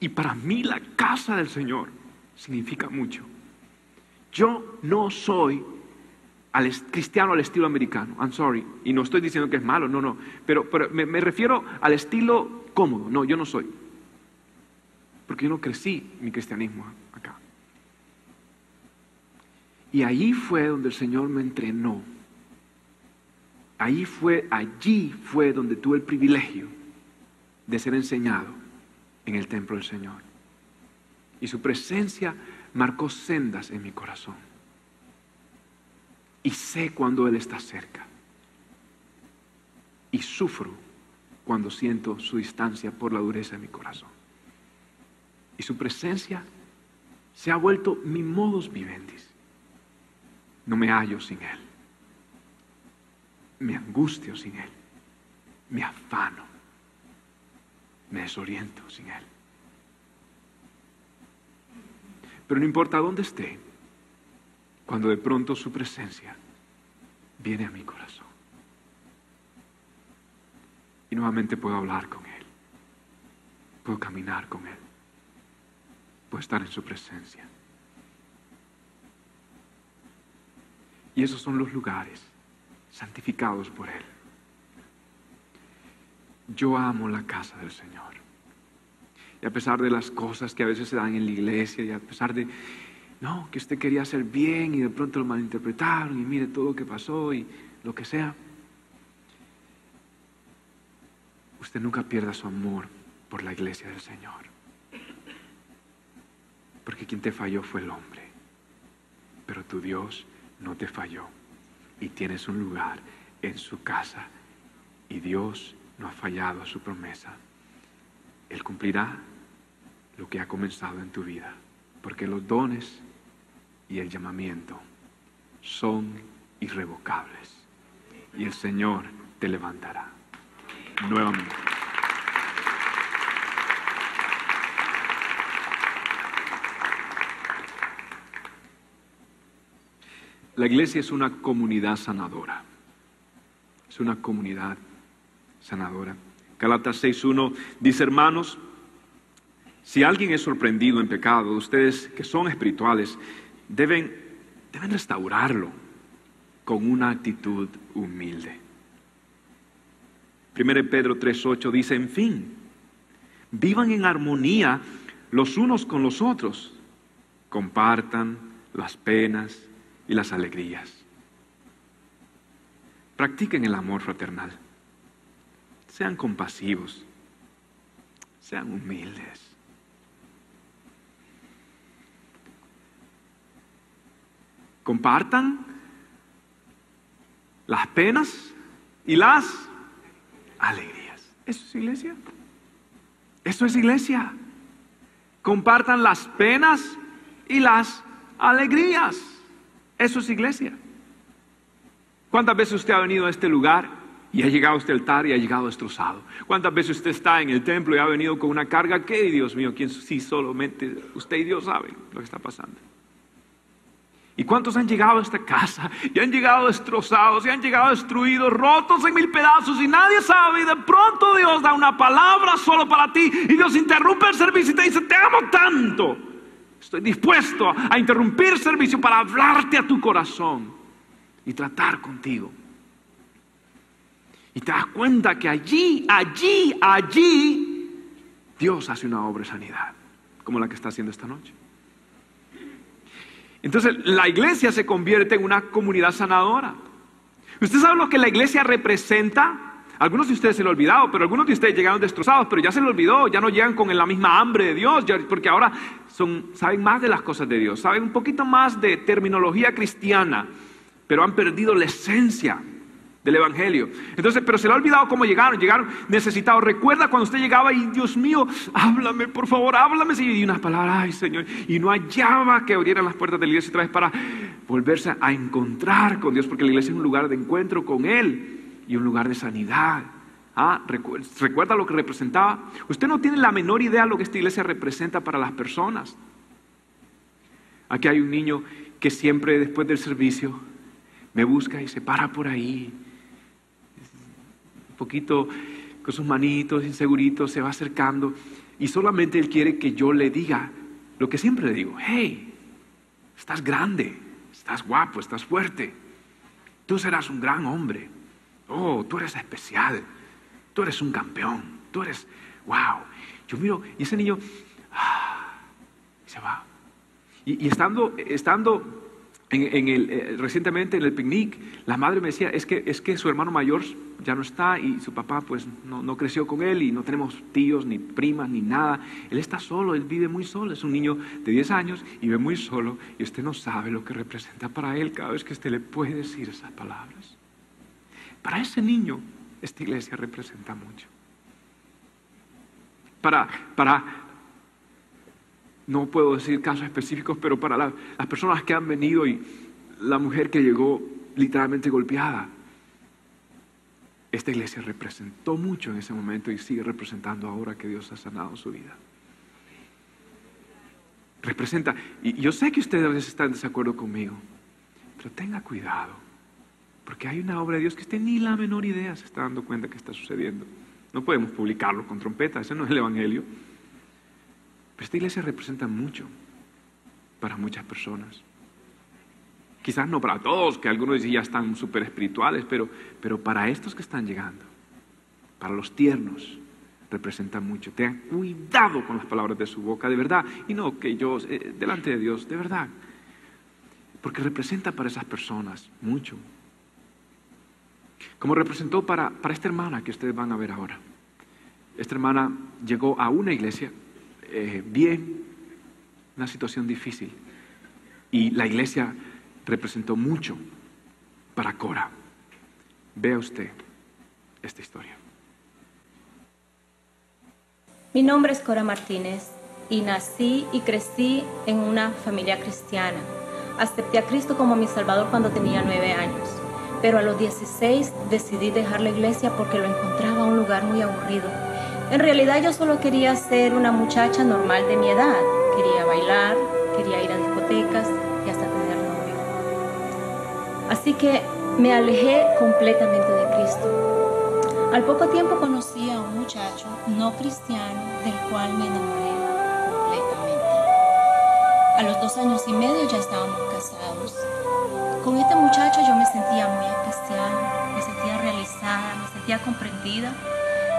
Speaker 1: Y para mí la casa del Señor significa mucho. Yo no soy cristiano al estilo americano. I'm sorry. Y no estoy diciendo que es malo, no, no. Pero, me, me, refiero al estilo cómodo. No, yo no soy. Porque yo no crecí mi cristianismo acá. Y allí fue donde el Señor me entrenó. Ahí fue, allí fue donde tuve el privilegio de ser enseñado en el templo del Señor. Y su presencia marcó sendas en mi corazón. Y sé cuando Él está cerca. Y sufro cuando siento su distancia por la dureza de mi corazón. Y su presencia se ha vuelto mi modus vivendis. No me hallo sin Él. Me angustio sin Él. Me afano. Me desoriento sin Él. Pero no importa dónde esté, cuando de pronto su presencia viene a mi corazón. Y nuevamente puedo hablar con Él. Puedo caminar con Él. Puedo estar en su presencia. Y esos son los lugares santificados por Él. Yo amo la casa del Señor. Y a pesar de las cosas que a veces se dan en la iglesia, y a pesar de, no, que usted quería hacer bien y de pronto lo malinterpretaron y mire todo lo que pasó y lo que sea, usted nunca pierda su amor por la iglesia del Señor. Porque quien te falló fue el hombre, pero tu Dios no te falló y tienes un lugar en su casa y Dios no ha fallado a su promesa. Él cumplirá lo que ha comenzado en tu vida, porque los dones y el llamamiento son irrevocables y el Señor te levantará nuevamente. La iglesia es una comunidad sanadora. Es una comunidad sanadora. Galatas 6.1 dice, hermanos, si alguien es sorprendido en pecado, ustedes que son espirituales, deben, deben restaurarlo con una actitud humilde. 1 Pedro 3.8 dice, en fin, vivan en armonía los unos con los otros, compartan las penas y las alegrías. Practiquen el amor fraternal. Sean compasivos. Sean humildes. Compartan las penas y las alegrías. ¿Eso es iglesia? Eso es iglesia. Compartan las penas y las alegrías. Eso es iglesia. ¿Cuántas veces usted ha venido a este lugar y ha llegado a este altar y ha llegado destrozado? ¿Cuántas veces usted está en el templo y ha venido con una carga que, Dios mío, quien sí solamente usted y Dios saben lo que está pasando? ¿Y cuántos han llegado a esta casa y han llegado destrozados y han llegado destruidos, rotos en mil pedazos y nadie sabe? Y de pronto Dios da una palabra solo para ti y Dios interrumpe el servicio y te dice, te amo tanto. Estoy dispuesto a interrumpir el servicio para hablarte a tu corazón y tratar contigo. Y te das cuenta que allí, allí, allí, Dios hace una obra de sanidad, como la que está haciendo esta noche. Entonces la iglesia se convierte en una comunidad sanadora. ¿Usted sabe lo que la iglesia representa? Algunos de ustedes se lo olvidado, pero algunos de ustedes llegaron destrozados, pero ya se lo olvidó, ya no llegan con la misma hambre de Dios, porque ahora son, saben más de las cosas de Dios, saben un poquito más de terminología cristiana, pero han perdido la esencia del Evangelio. Entonces, pero se le ha olvidado cómo llegaron, llegaron necesitados. Recuerda cuando usted llegaba y Dios mío, háblame, por favor, háblame. Y unas palabras, ay Señor, y no hallaba que abrieran las puertas de la iglesia otra vez para volverse a encontrar con Dios, porque la iglesia es un lugar de encuentro con Él y un lugar de sanidad. Ah, recuerda lo que representaba. Usted no tiene la menor idea de lo que esta iglesia representa para las personas. Aquí hay un niño que siempre después del servicio me busca y se para por ahí poquito con sus manitos inseguritos, se va acercando. Y solamente Él quiere que yo le diga lo que siempre le digo, hey, estás grande, estás guapo, estás fuerte, tú serás un gran hombre, oh, tú eres especial, tú eres un campeón, tú eres, wow. Yo miro, y ese niño, ah, se va. Y, estando, estando en, el, eh, recientemente en el picnic, la madre me decía, es que, es que su hermano mayor ya no está y su papá pues no, no, creció con él y no tenemos tíos, ni primas, ni nada. Él está solo, él vive muy solo, es un niño de 10 años y vive muy solo y usted no sabe lo que representa para él cada vez que usted le puede decir esas palabras. Para ese niño, esta iglesia representa mucho. Para, para no puedo decir casos específicos, pero para las personas que han venido y la mujer que llegó literalmente golpeada, esta iglesia representó mucho en ese momento y sigue representando ahora que Dios ha sanado su vida. Representa, y yo sé que ustedes a veces están en desacuerdo conmigo, pero tenga cuidado, porque hay una obra de Dios que usted ni la menor idea se está dando cuenta que está sucediendo. No podemos publicarlo con trompeta, ese no es el Evangelio. Pero esta iglesia representa mucho para muchas personas. Quizás no para todos, que algunos ya están súper espirituales, pero, pero para estos que están llegando, para los tiernos, representa mucho. Tengan cuidado con las palabras de su boca, de verdad. Y no que yo, eh, delante de Dios, de verdad. Porque representa para esas personas mucho. Como representó para, para esta hermana que ustedes van a ver ahora. Esta hermana llegó a una iglesia eh, bien, una situación difícil. Y la iglesia representó mucho para Cora. Vea usted esta historia.
Speaker 2: Mi nombre es Cora Martínez y nací y crecí en una familia cristiana. Acepté a Cristo como mi Salvador cuando tenía nueve años, pero a los 16 decidí dejar la iglesia porque lo encontraba un lugar muy aburrido en realidad yo solo quería ser una muchacha normal de mi edad. Quería bailar, quería ir a discotecas Así que me alejé completamente de Cristo. Al poco tiempo conocí a un muchacho no cristiano del cual me enamoré completamente. A los dos años y medio ya estábamos casados. Con este muchacho yo me sentía muy especial, me sentía realizada, me sentía comprendida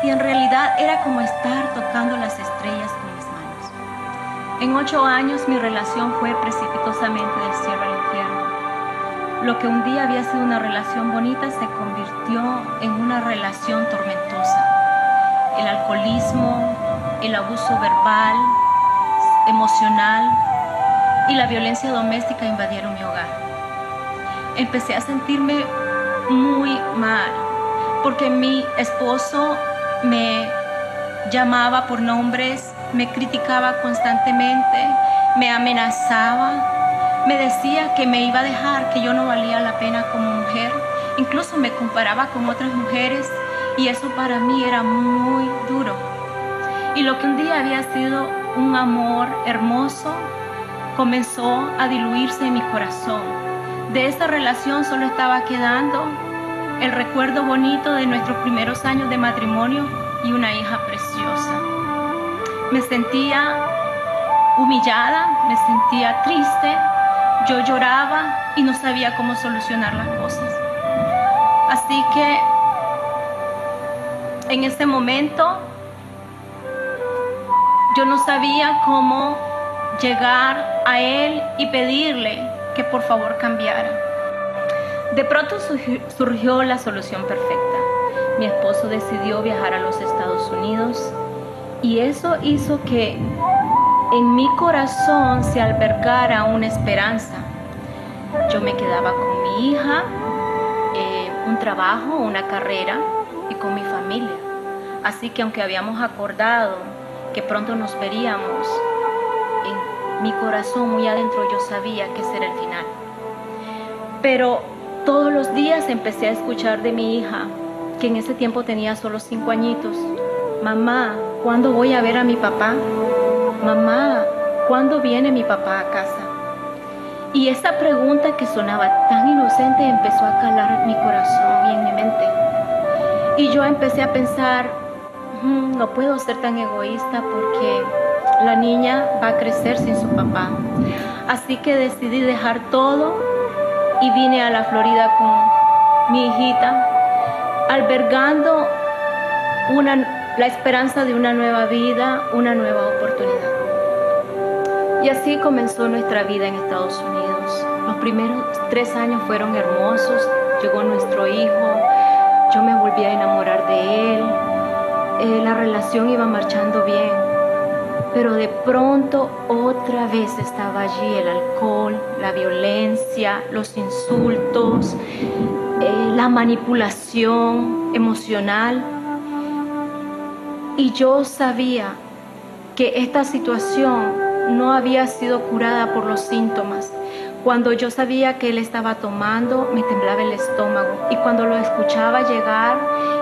Speaker 2: y en realidad era como estar tocando las estrellas con mis manos. En ocho años mi relación fue precipitosamente del cielo al infierno. Lo que un día había sido una relación bonita se convirtió en una relación tormentosa. El alcoholismo, el abuso verbal, emocional y la violencia doméstica invadieron mi hogar. Empecé a sentirme muy mal porque mi esposo me llamaba por nombres, me criticaba constantemente, me amenazaba, me decía que me iba a dejar, que yo no valía la pena como mujer, incluso me comparaba con otras mujeres y eso para mí era muy duro. Y lo que un día había sido un amor hermoso comenzó a diluirse en mi corazón. De esa relación solo estaba quedando el recuerdo bonito de nuestros primeros años de matrimonio y una hija preciosa. Me sentía humillada, me sentía triste, yo lloraba y no sabía cómo solucionar las cosas. Así que en ese momento yo no sabía cómo llegar a él y pedirle que por favor cambiara. De pronto surgió la solución perfecta. Mi esposo decidió viajar a los Estados Unidos y eso hizo que en mi corazón se albergara una esperanza. Yo me quedaba con mi hija, eh, un trabajo, una carrera y con mi familia. Así que aunque habíamos acordado que pronto nos veríamos, en mi corazón muy adentro yo sabía que ese era el final. Pero todos los días empecé a escuchar de mi hija, que en ese tiempo tenía solo cinco añitos. Mamá, ¿cuándo voy a ver a mi papá? Mamá, ¿cuándo viene mi papá a casa? Y esta pregunta que sonaba tan inocente empezó a calar mi corazón y en mi mente. Y yo empecé a pensar, "Mm, no puedo ser tan egoísta porque la niña va a crecer sin su papá. Así que decidí dejar todo y vine a la Florida con mi hijita, albergando una, la esperanza de una nueva vida, una nueva oportunidad. Y así comenzó nuestra vida en Estados Unidos. Los primeros tres años fueron hermosos. Llegó nuestro hijo, yo me volví a enamorar de él. Eh, la relación iba marchando bien. Pero de pronto otra vez estaba allí el alcohol, la violencia, los insultos, eh, la manipulación emocional. Y yo sabía que esta situación no había sido curada por los síntomas. Cuando yo sabía que él estaba tomando, me temblaba el estómago. Y cuando lo escuchaba llegar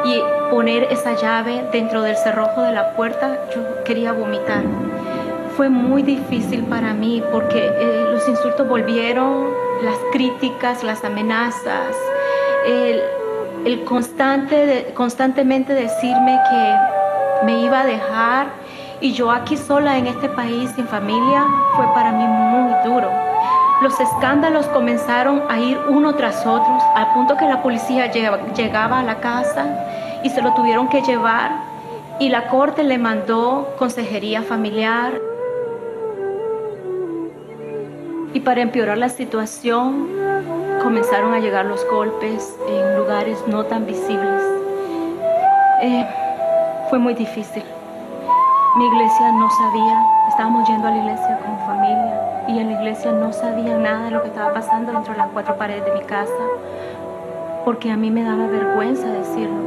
Speaker 2: y poner esa llave dentro del cerrojo de la puerta, yo quería vomitar. Fue muy difícil para mí porque eh, los insultos volvieron, las críticas, las amenazas, el, el constante constantemente decirme que me iba a dejar y yo aquí sola en este país sin familia fue para mí muy duro. Los escándalos comenzaron a ir uno tras otro, al punto que la policía llegaba a la casa y se lo tuvieron que llevar y la corte le mandó consejería familiar. Y para empeorar la situación, comenzaron a llegar los golpes en lugares no tan visibles. Eh, fue muy difícil. Mi iglesia no sabía, estábamos yendo a la iglesia como familia y en la iglesia no sabía nada de lo que estaba pasando dentro de las cuatro paredes de mi casa porque a mí me daba vergüenza decirlo.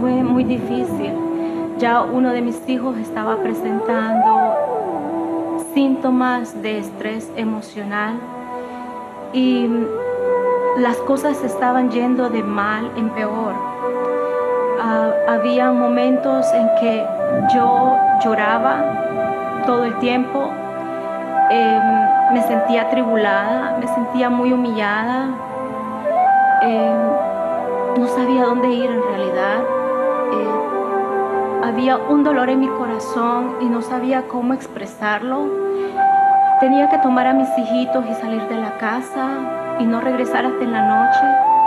Speaker 2: Fue muy difícil. Ya uno de mis hijos estaba presentando síntomas de estrés emocional y las cosas estaban yendo de mal en peor. Uh, había momentos en que yo lloraba todo el tiempo, eh, me sentía atribulada, me sentía muy humillada, eh, no sabía dónde ir en realidad. Eh, había un dolor en mi corazón y no sabía cómo expresarlo. Tenía que tomar a mis hijitos y salir de la casa y no regresar hasta en la noche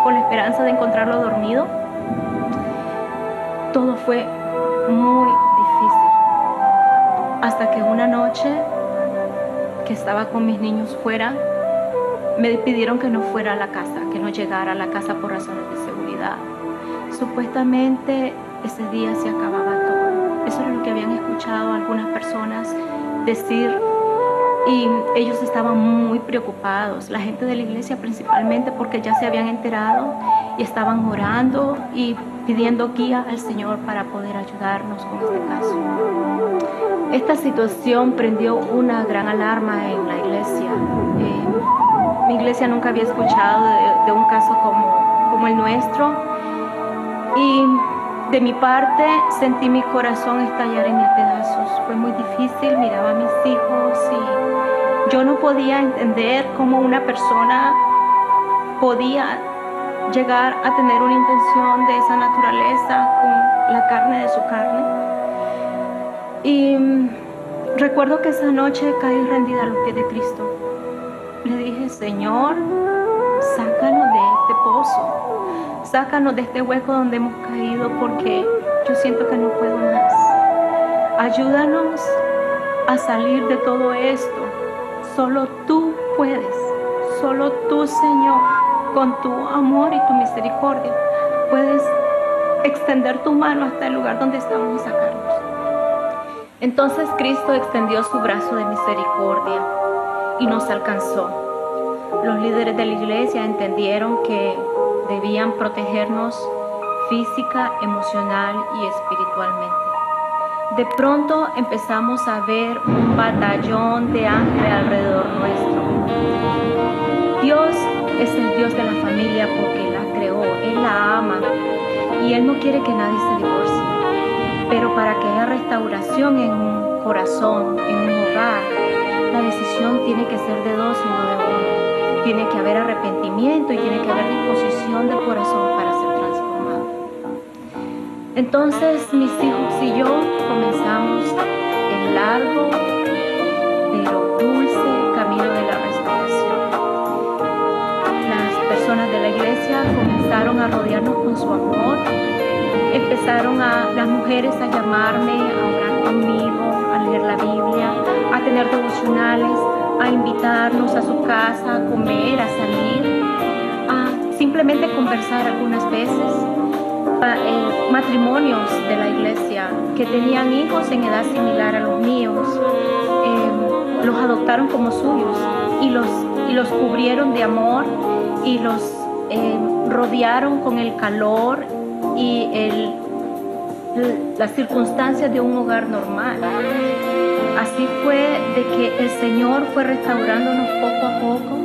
Speaker 2: con la esperanza de encontrarlo dormido. Todo fue muy hasta que una noche que estaba con mis niños fuera, me pidieron que no fuera a la casa, que no llegara a la casa por razones de seguridad. Supuestamente ese día se acababa todo. Eso era lo que habían escuchado algunas personas decir y ellos estaban muy preocupados, la gente de la iglesia principalmente porque ya se habían enterado y estaban orando y pidiendo guía al Señor para poder ayudarnos con este caso. Esta situación prendió una gran alarma en la iglesia. Eh, mi iglesia nunca había escuchado de, un caso como, como el nuestro y de mi parte sentí mi corazón estallar en mil pedazos. Fue muy difícil, miraba a mis hijos y yo no podía entender cómo una persona podía llegar a tener una intención de esa naturaleza con la carne de su carne. Y mm, recuerdo que esa noche caí rendida a los pies de Cristo. Le dije, Señor, sácanos de este pozo, sácanos de este hueco donde hemos caído porque yo siento que no puedo más. Ayúdanos a salir de todo esto. Solo tú puedes, solo tú, Señor, con tu amor y tu misericordia, puedes extender tu mano hasta el lugar donde estamos y sacarnos. Entonces Cristo extendió su brazo de misericordia y nos alcanzó. Los líderes de la iglesia entendieron que debían protegernos física, emocional y espiritualmente. De pronto empezamos a ver un batallón de ángeles alrededor nuestro. Y Él no quiere que nadie se divorcie. Pero para que haya restauración en un corazón, en un hogar, la decisión tiene que ser de dos y no de uno. Tiene que haber arrepentimiento y tiene que haber disposición del corazón para ser transformado. Entonces mis hijos y yo comenzamos el largo pero dulce camino de la restauración. Las personas de la iglesia comenzaron a rodearnos con su amor, empezaron a las mujeres a llamarme, a orar conmigo, a leer la Biblia, a tener devocionales, a invitarnos a su casa, a comer, a salir, a simplemente conversar algunas veces eh, matrimonios de la iglesia que tenían hijos en edad similar a los míos, eh, los adoptaron como suyos y los, y los cubrieron de amor y los rodearon con el calor y el, las circunstancias de un hogar normal. Así fue de que el Señor fue restaurándonos poco a poco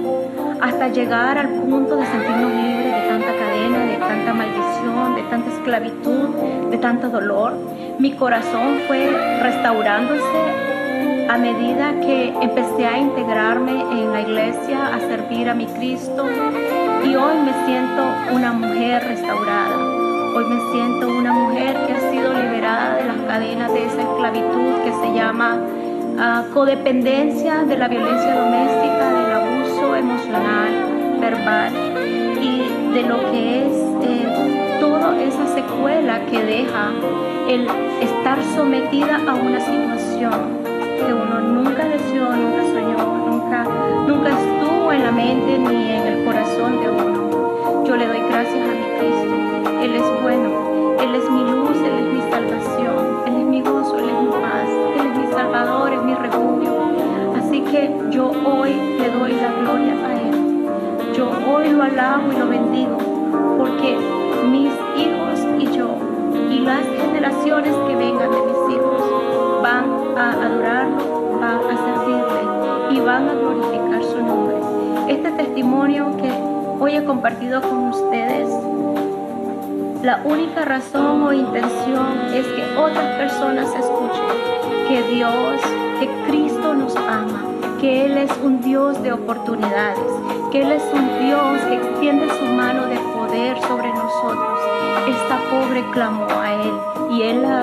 Speaker 2: hasta llegar al punto de sentirnos libres de tanta cadena, de tanta maldición, de tanta esclavitud, de tanto dolor. Mi corazón fue restaurándose a medida que empecé a integrarme en la iglesia, a servir a mi Cristo. Y hoy me siento una mujer restaurada. Hoy me siento una mujer que ha sido liberada de las cadenas de esa esclavitud que se llama ah, codependencia de la violencia doméstica, del abuso emocional, verbal y de lo que es eh, toda esa secuela que deja el estar sometida a una situación que uno nunca deseó, nunca soñó, nunca, nunca estuvo en la mente ni en el corazón de uno. Yo le doy gracias a mi Cristo. Él es bueno, Él es mi luz, Él es mi salvación, Él es mi gozo, Él es mi paz, Él es mi salvador, es mi refugio. Así que yo hoy le doy la gloria a Él. Yo hoy lo alabo y lo bendigo porque mis hijos y yo y las generaciones que vengan de mis hijos van a adorarlo, van a servirle y van a glorificar. Este testimonio que hoy he compartido con ustedes, la única razón o intención es que otras personas escuchen que Dios, que Cristo nos ama, que Él es un Dios de oportunidades, que Él es un Dios que extiende su mano de poder sobre nosotros. Esta pobre clamó a Él y Él la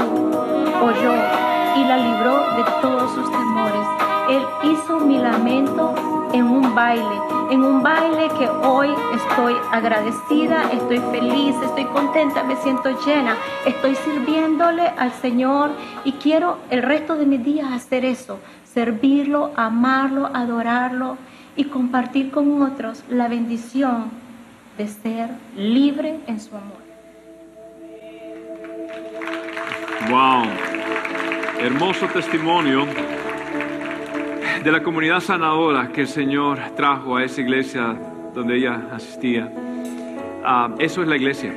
Speaker 2: oyó y la libró de todos sus temores. Él hizo mi lamento en un baile, en un baile que hoy estoy agradecida, estoy feliz, estoy contenta, me siento llena, estoy sirviéndole al Señor y quiero el resto de mis días hacer eso, servirlo, amarlo, adorarlo y compartir con otros la bendición de ser libre en su amor.
Speaker 1: Wow, hermoso testimonio de la comunidad sanadora que el Señor trajo a esa iglesia donde ella asistía. Ah, eso es la iglesia,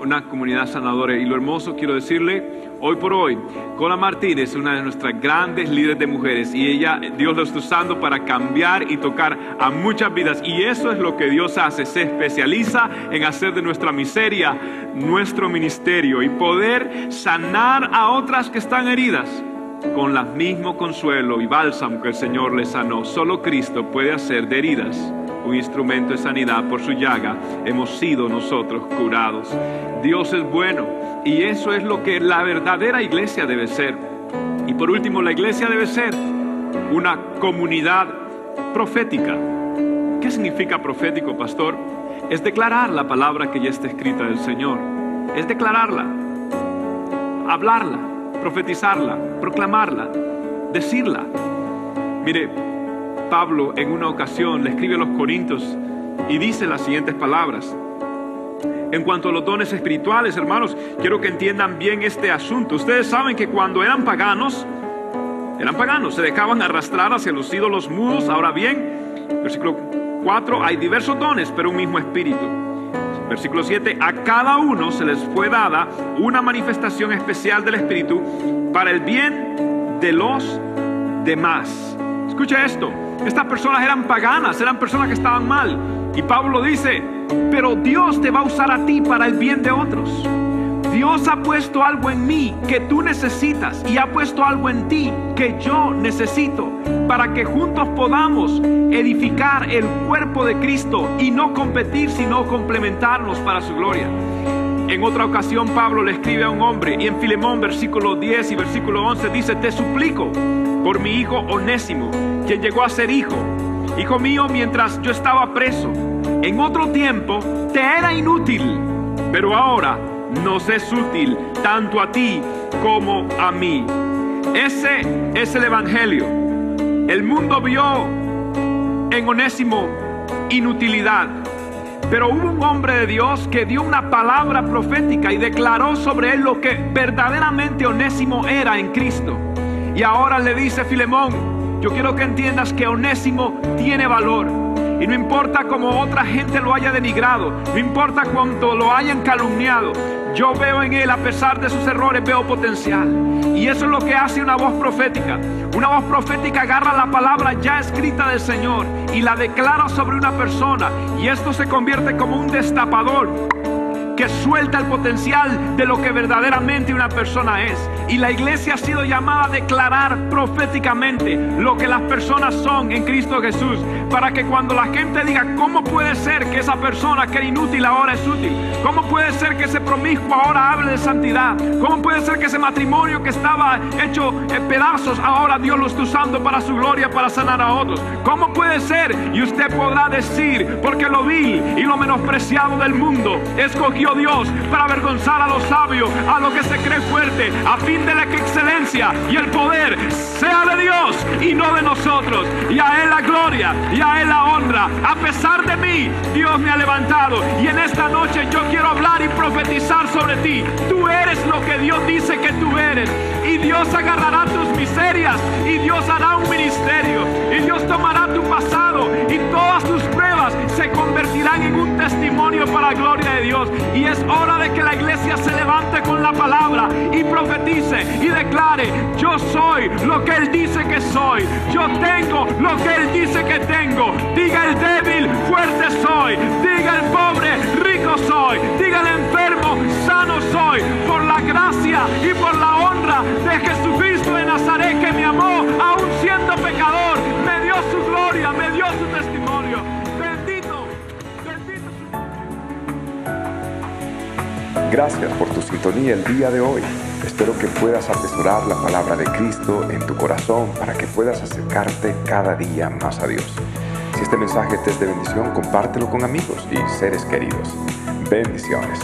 Speaker 1: una comunidad sanadora. Y lo hermoso, quiero decirle, hoy por hoy, Cola Martínez es una de nuestras grandes líderes de mujeres y ella, Dios lo está usando para cambiar y tocar a muchas vidas. Y eso es lo que Dios hace, se especializa en hacer de nuestra miseria nuestro ministerio y poder sanar a otras que están heridas con el mismo consuelo y bálsamo que el Señor le sanó. Solo Cristo puede hacer de heridas un instrumento de sanidad. Por su llaga hemos sido nosotros curados. Dios es bueno y eso es lo que la verdadera iglesia debe ser. Y por último, la iglesia debe ser una comunidad profética. ¿Qué significa profético, pastor? Es declarar la palabra que ya está escrita del Señor. Es declararla, hablarla, profetizarla, proclamarla, decirla. Mire, Pablo en una ocasión le escribe a los Corintios y dice las siguientes palabras. En cuanto a los dones espirituales, hermanos, quiero que entiendan bien este asunto. Ustedes saben que cuando eran paganos, eran paganos, se dejaban arrastrar hacia los ídolos mudos. Ahora bien, versículo 4, hay diversos dones, pero un mismo espíritu. Versículo 7, a cada uno se les fue dada una manifestación especial del Espíritu para el bien de los demás. Escucha esto, estas personas eran paganas, eran personas que estaban mal. Y Pablo dice, pero Dios te va a usar a ti para el bien de otros. Dios ha puesto algo en mí que tú necesitas y ha puesto algo en ti que yo necesito para que juntos podamos edificar el cuerpo de Cristo y no competir, sino complementarnos para su gloria. En otra ocasión Pablo le escribe a un hombre y en Filemón versículo 10 y versículo 11 dice, te suplico por mi hijo Onésimo, quien llegó a ser hijo, hijo mío mientras yo estaba preso. En otro tiempo te era inútil, pero ahora nos es útil tanto a ti como a mí. Ese es el Evangelio. El mundo vio en Onésimo inutilidad. Pero hubo un hombre de Dios que dio una palabra profética y declaró sobre él lo que verdaderamente Onésimo era en Cristo. Y ahora le dice Filemón, yo quiero que entiendas que Onésimo tiene valor. Y no importa cómo otra gente lo haya denigrado, no importa cuánto lo hayan calumniado, yo veo en él, a pesar de sus errores, veo potencial. Y eso es lo que hace una voz profética. Una voz profética agarra la palabra ya escrita del Señor y la declara sobre una persona. Y esto se convierte como un destapador que suelta el potencial de lo que verdaderamente una persona es. Y la iglesia ha sido llamada a declarar proféticamente lo que las personas son en Cristo Jesús, para que cuando la gente diga, ¿cómo puede ser que esa persona que era inútil ahora es útil? ¿Cómo puede ser que ese promiscuo ahora hable de santidad? ¿Cómo puede ser que ese matrimonio que estaba hecho en pedazos ahora Dios lo está usando para su gloria, para sanar a otros? ¿Cómo puede ser? Y usted podrá decir, porque lo vil y lo menospreciado del mundo escogió Dios para avergonzar a los sabios, a los que se cree fuerte, a fin de la excelencia y el poder sea de Dios y no de nosotros. Y a Él la gloria y a Él la honra. A pesar de mí, Dios me ha levantado. Y en esta noche yo quiero hablar y profetizar sobre ti. Tú eres lo que Dios dice que tú eres. Y Dios agarrará tus miserias y Dios hará un ministerio. Y Dios tomará tu pasado y todas tus pruebas se convertirán en un testimonio para la gloria de Dios. Y es hora de que la iglesia se levante con la palabra y profetice y declare, yo soy lo que Él dice que soy. Yo tengo lo que Él dice que tengo. Diga el débil, fuerte soy. Diga el pobre, soy. Diga el enfermo, sano soy. Por la gracia y por la honra de Jesucristo de Nazaret que me amó, aún siendo pecador, me dio su gloria, me dio su testimonio.
Speaker 3: Gracias por tu sintonía el día de hoy. Espero que puedas atesorar la palabra de Cristo en tu corazón para que puedas acercarte cada día más a Dios. Si este mensaje te es de bendición, compártelo con amigos y seres queridos. Bendiciones.